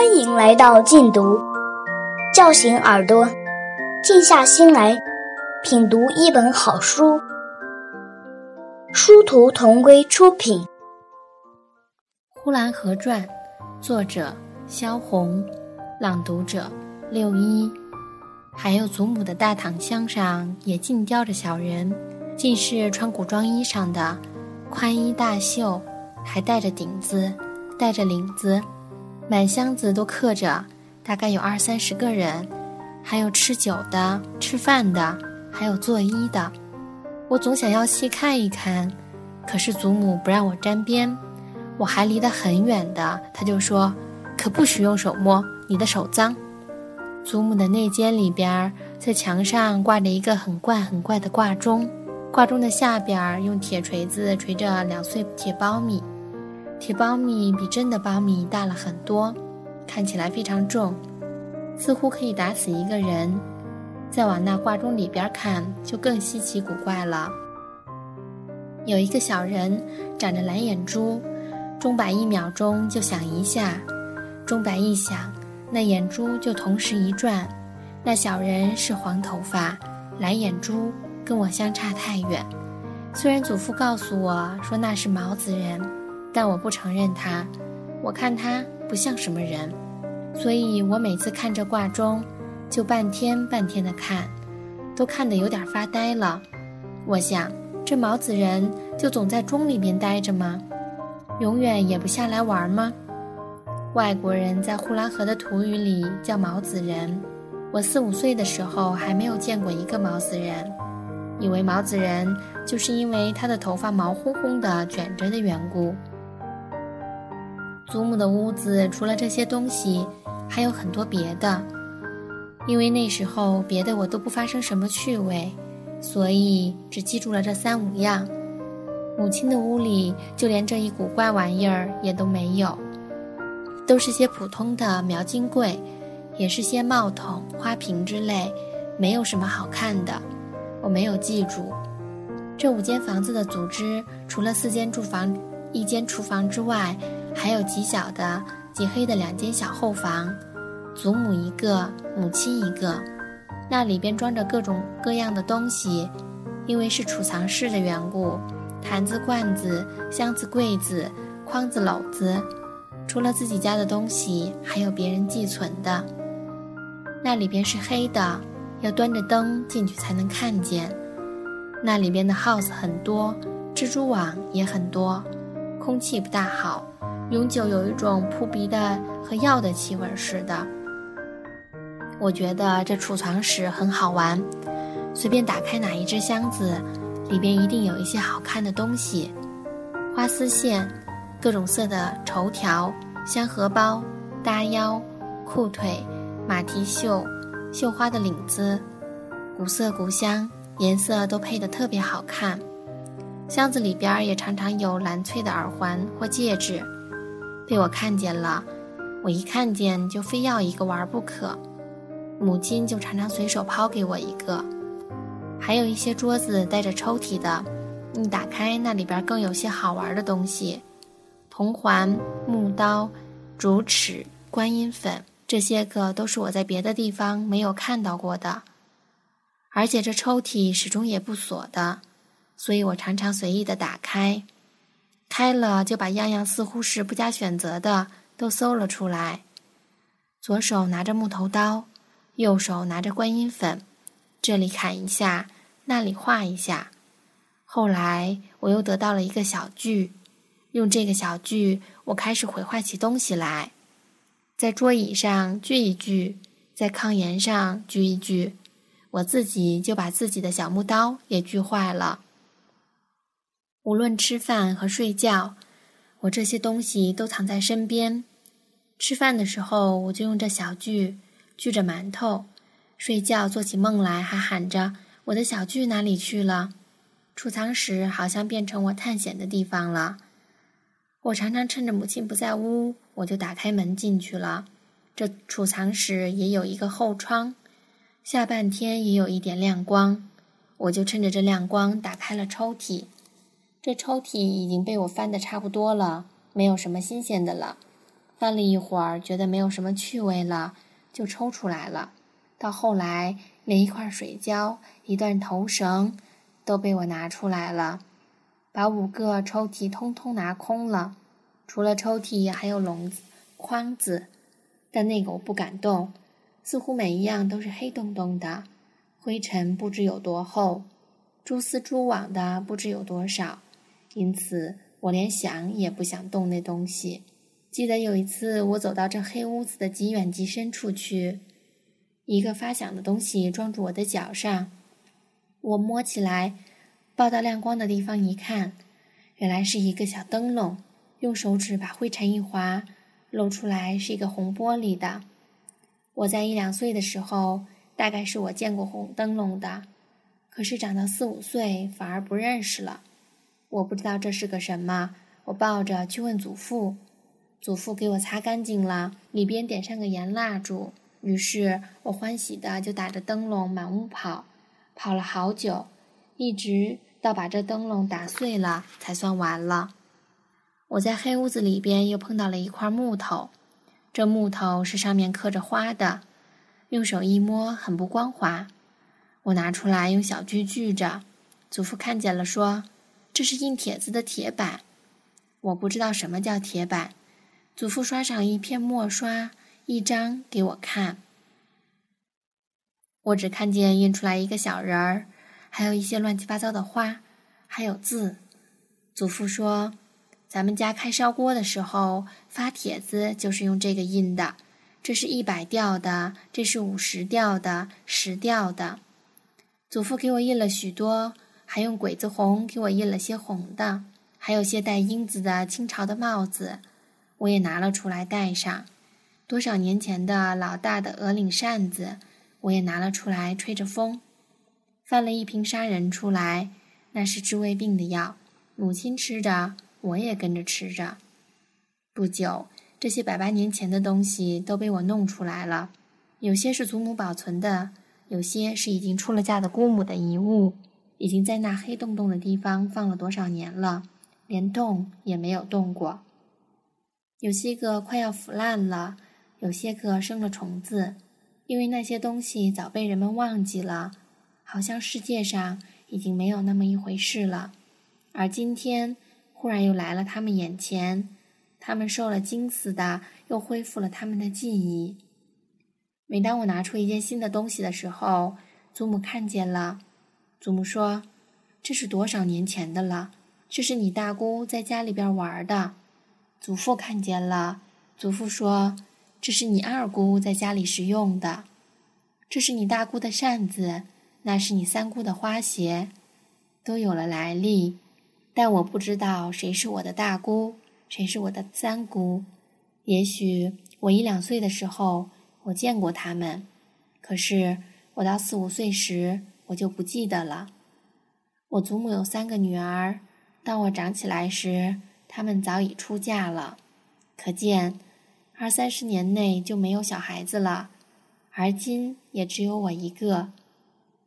欢迎来到静读，叫醒耳朵，静下心来品读一本好书。殊途同归出品，《呼兰河传》，作者萧红，朗读者六一。还有祖母的大躺箱上也尽雕着小人，尽是穿古装衣裳的，宽衣大袖，还带着顶子，带着领子。满箱子都刻着，大概有二三十个人，还有吃酒的、吃饭的，还有做衣的。我总想要细看一看，可是祖母不让我沾边，我还离得很远的，她就说：“可不许用手摸，你的手脏。”祖母的内间里边，在墙上挂着一个很怪很怪的挂钟，挂钟的下边用铁锤子锤着两穗铁苞米。铁苞米比真的苞米大了很多，看起来非常重，似乎可以打死一个人。再往那挂钟里边看，就更稀奇古怪了。有一个小人长着蓝眼珠，钟摆一秒钟就响一下，钟摆一响，那眼珠就同时一转。那小人是黄头发，蓝眼珠，跟我相差太远。虽然祖父告诉我说那是毛子人。但我不承认他，我看他不像什么人，所以我每次看这挂钟，就半天半天的看，都看得有点发呆了。我想，这毛子人就总在钟里边待着吗？永远也不下来玩吗？外国人在呼兰河的土语里叫毛子人，我四五岁的时候还没有见过一个毛子人，以为毛子人就是因为他的头发毛烘烘的卷着的缘故。祖母的屋子除了这些东西，还有很多别的。因为那时候别的我都不发生什么趣味，所以只记住了这三五样。母亲的屋里就连这一古怪玩意儿也都没有，都是些普通的描金柜，也是些帽筒、花瓶之类，没有什么好看的。我没有记住。这五间房子的组织，除了四间住房、一间厨房之外。还有极小的、极黑的两间小后房，祖母一个，母亲一个，那里边装着各种各样的东西，因为是储藏室的缘故，坛子、罐子、箱子、柜子、筐子、篓子，除了自己家的东西，还有别人寄存的。那里边是黑的，要端着灯进去才能看见。那里边的 house 很多，蜘蛛网也很多，空气不大好。永久有一种扑鼻的和药的气味似的。我觉得这储藏室很好玩，随便打开哪一只箱子，里边一定有一些好看的东西：花丝线、各种色的绸条、香荷包、搭腰、裤腿、马蹄袖、绣花的领子，古色古香，颜色都配得特别好看。箱子里边也常常有蓝翠的耳环或戒指。被我看见了，我一看见就非要一个玩不可。母亲就常常随手抛给我一个。还有一些桌子带着抽屉的，一打开那里边更有些好玩的东西：铜环、木刀、竹尺、观音粉，这些个都是我在别的地方没有看到过的。而且这抽屉始终也不锁的，所以我常常随意的打开。开了就把样样似乎是不加选择的都搜了出来，左手拿着木头刀，右手拿着观音粉，这里砍一下，那里画一下。后来我又得到了一个小锯，用这个小锯，我开始毁坏起东西来，在桌椅上锯一锯，在炕沿上锯一锯，我自己就把自己的小木刀也锯坏了。无论吃饭和睡觉，我这些东西都藏在身边。吃饭的时候，我就用这小锯锯着馒头；睡觉做起梦来，还喊着“我的小锯哪里去了？”储藏室好像变成我探险的地方了。我常常趁着母亲不在屋，我就打开门进去了。这储藏室也有一个后窗，下半天也有一点亮光，我就趁着这亮光打开了抽屉。这抽屉已经被我翻得差不多了，没有什么新鲜的了。翻了一会儿，觉得没有什么趣味了，就抽出来了。到后来，连一块水胶、一段头绳都被我拿出来了，把五个抽屉通通拿空了。除了抽屉，还有笼子、筐子，但那个我不敢动，似乎每一样都是黑洞洞的，灰尘不知有多厚，蛛丝蛛网的不知有多少，因此我连想也不想动那东西。记得有一次，我走到这黑屋子的极远极深处去，一个发响的东西撞住我的脚上。我摸起来，抱到亮光的地方一看，原来是一个小灯笼。用手指把灰尘一划，露出来是一个红玻璃的。我在一两岁的时候，大概是我见过红灯笼的，可是长到四五岁反而不认识了。我不知道这是个什么，我抱着去问祖父。祖父给我擦干净了，里边点上个盐蜡烛。于是我欢喜的就打着灯笼满屋跑，跑了好久，一直到把这灯笼打碎了才算完了。我在黑屋子里边又碰到了一块木头，这木头是上面刻着花的，用手一摸很不光滑。我拿出来用小锯锯着，祖父看见了说：“这是印帖子的铁板。”我不知道什么叫铁板。祖父刷上一片墨刷，一张给我看。我只看见印出来一个小人儿，还有一些乱七八糟的花，还有字。祖父说：“咱们家开烧锅的时候发帖子就是用这个印的，这是一百吊的，这是五十吊的，十吊的。”祖父给我印了许多，还用鬼子红给我印了些红的，还有些带英子的清朝的帽子。我也拿了出来戴上，多少年前的老大的鹅领扇子，我也拿了出来吹着风。翻了一瓶杀人出来，那是治胃病的药，母亲吃着，我也跟着吃着。不久，这些百八年前的东西都被我弄出来了，有些是祖母保存的，有些是已经出了嫁的姑母的遗物，已经在那黑洞洞的地方放了多少年了，连动也没有动过。有些个快要腐烂了，有些个生了虫子，因为那些东西早被人们忘记了，好像世界上已经没有那么一回事了。而今天忽然又来了他们眼前，他们受了惊似的，又恢复了他们的记忆。每当我拿出一件新的东西的时候，祖母看见了，祖母说：“这是多少年前的了？这是你大姑在家里边玩的。”祖父看见了，祖父说：“这是你二姑在家里时用的，这是你大姑的扇子，那是你三姑的花鞋，都有了来历。但我不知道谁是我的大姑，谁是我的三姑。也许我一两岁的时候我见过他们，可是我到四五岁时我就不记得了。我祖母有三个女儿，当我长起来时。”他们早已出嫁了，可见二三十年内就没有小孩子了。而今也只有我一个，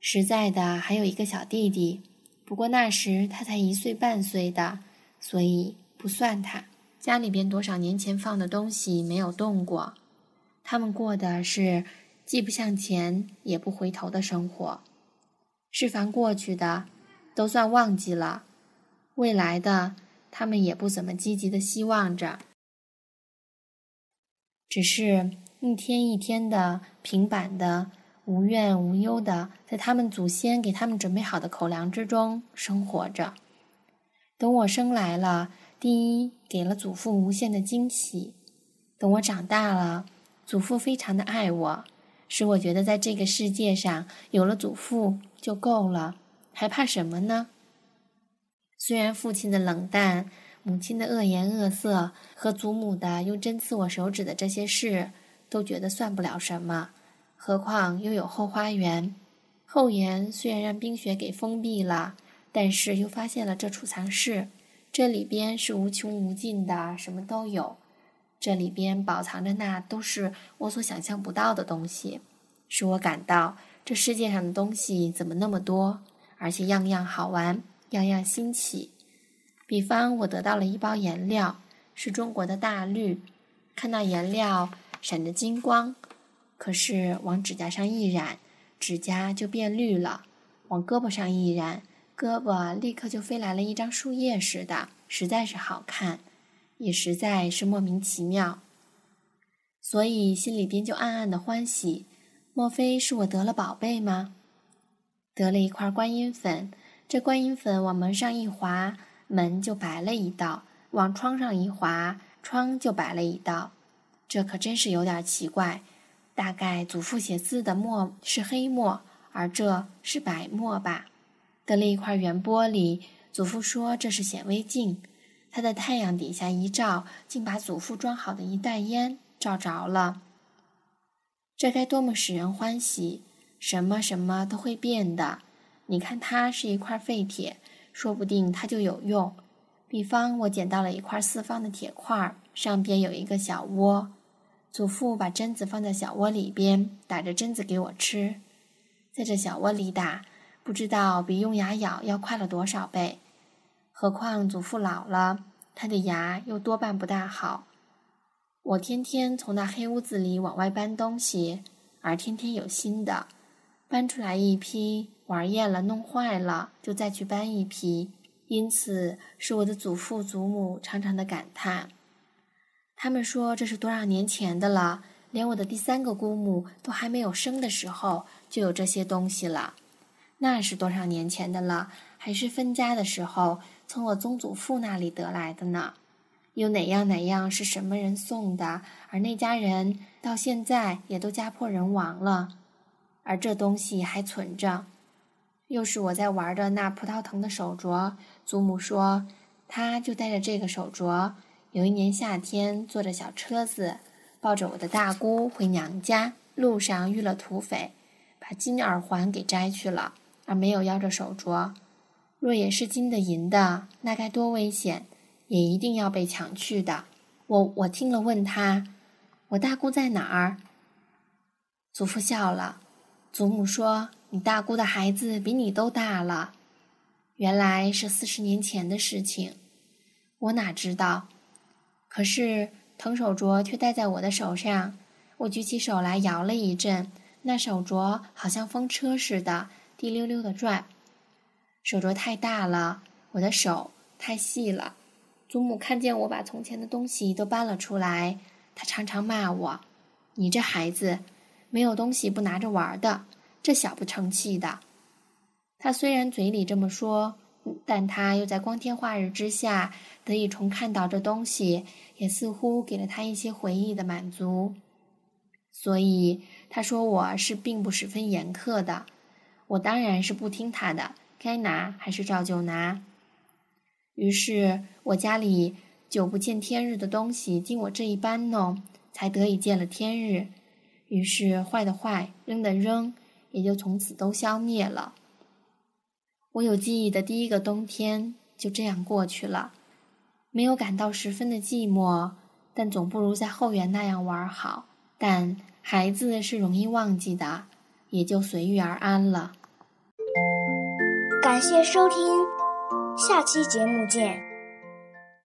实在的还有一个小弟弟，不过那时他才一岁半岁的，所以不算他。家里边多少年前放的东西没有动过，他们过的是既不向前也不回头的生活。是凡过去的，都算忘记了；未来的。他们也不怎么积极的希望着，只是一天一天的平板的、无怨无忧的，在他们祖先给他们准备好的口粮之中生活着。等我生来了，第一给了祖父无限的惊喜；等我长大了，祖父非常的爱我，使我觉得在这个世界上有了祖父就够了，还怕什么呢？虽然父亲的冷淡、母亲的恶言恶色和祖母的用针刺我手指的这些事，都觉得算不了什么，何况又有后花园。后园虽然让冰雪给封闭了，但是又发现了这储藏室，这里边是无穷无尽的，什么都有。这里边保藏着那都是我所想象不到的东西，使我感到这世界上的东西怎么那么多，而且样样好玩。样样新奇，比方我得到了一包颜料，是中国的大绿，看到颜料闪着金光，可是往指甲上一染，指甲就变绿了；往胳膊上一染，胳膊立刻就飞来了一张树叶似的，实在是好看，也实在是莫名其妙。所以心里边就暗暗的欢喜，莫非是我得了宝贝吗？得了一块观音粉，这观音粉往门上一划，门就白了一道；往窗上一划，窗就白了一道。这可真是有点奇怪。大概祖父写字的墨是黑墨，而这是白墨吧？得了一块圆玻璃，祖父说这是显微镜，他在太阳底下一照，竟把祖父装好的一袋烟照着了。这该多么使人欢喜！什么什么都会变的，你看它是一块废铁，说不定它就有用。比方我捡到了一块四方的铁块，上边有一个小窝，祖父把榛子放在小窝里边，打着榛子给我吃，在这小窝里打，不知道比用牙咬要快了多少倍。何况祖父老了，他的牙又多半不大好。我天天从那黑屋子里往外搬东西，而天天有新的。搬出来一批，玩厌了，弄坏了，就再去搬一批。因此，是我的祖父祖母常常的感叹。他们说这是多少年前的了，连我的第三个姑母都还没有生的时候就有这些东西了。那是多少年前的了？还是分家的时候从我曾祖父那里得来的呢？有哪样哪样是什么人送的？而那家人到现在也都家破人亡了。而这东西还存着，又是我在玩的那葡萄藤的手镯。祖母说，他就带着这个手镯，有一年夏天坐着小车子，抱着我的大姑回娘家，路上遇了土匪，把金耳环给摘去了，而没有要着手镯。若也是金的银的，那该多危险，也一定要被抢去的。我我听了，问他，我大姑在哪儿？祖父笑了。祖母说：“你大姑的孩子比你都大了。”原来是四十年前的事情，我哪知道？可是藤手镯却戴在我的手上，我举起手来摇了一阵，那手镯好像风车似的，滴溜溜的转。手镯太大了，我的手太细了。祖母看见我把从前的东西都搬了出来，她常常骂我：“你这孩子。”没有东西不拿着玩的，这小不成器的。他虽然嘴里这么说，但他又在光天化日之下得以重看到这东西，也似乎给了他一些回忆的满足。所以他说我是并不十分严苛的，我当然是不听他的，该拿还是照旧拿。于是我家里久不见天日的东西，经我这一搬弄，才得以见了天日。于是，坏的坏，扔的扔，也就从此都消灭了。我有记忆的第一个冬天就这样过去了，没有感到十分的寂寞，但总不如在后园那样玩好。但孩子是容易忘记的，也就随遇而安了。感谢收听，下期节目见。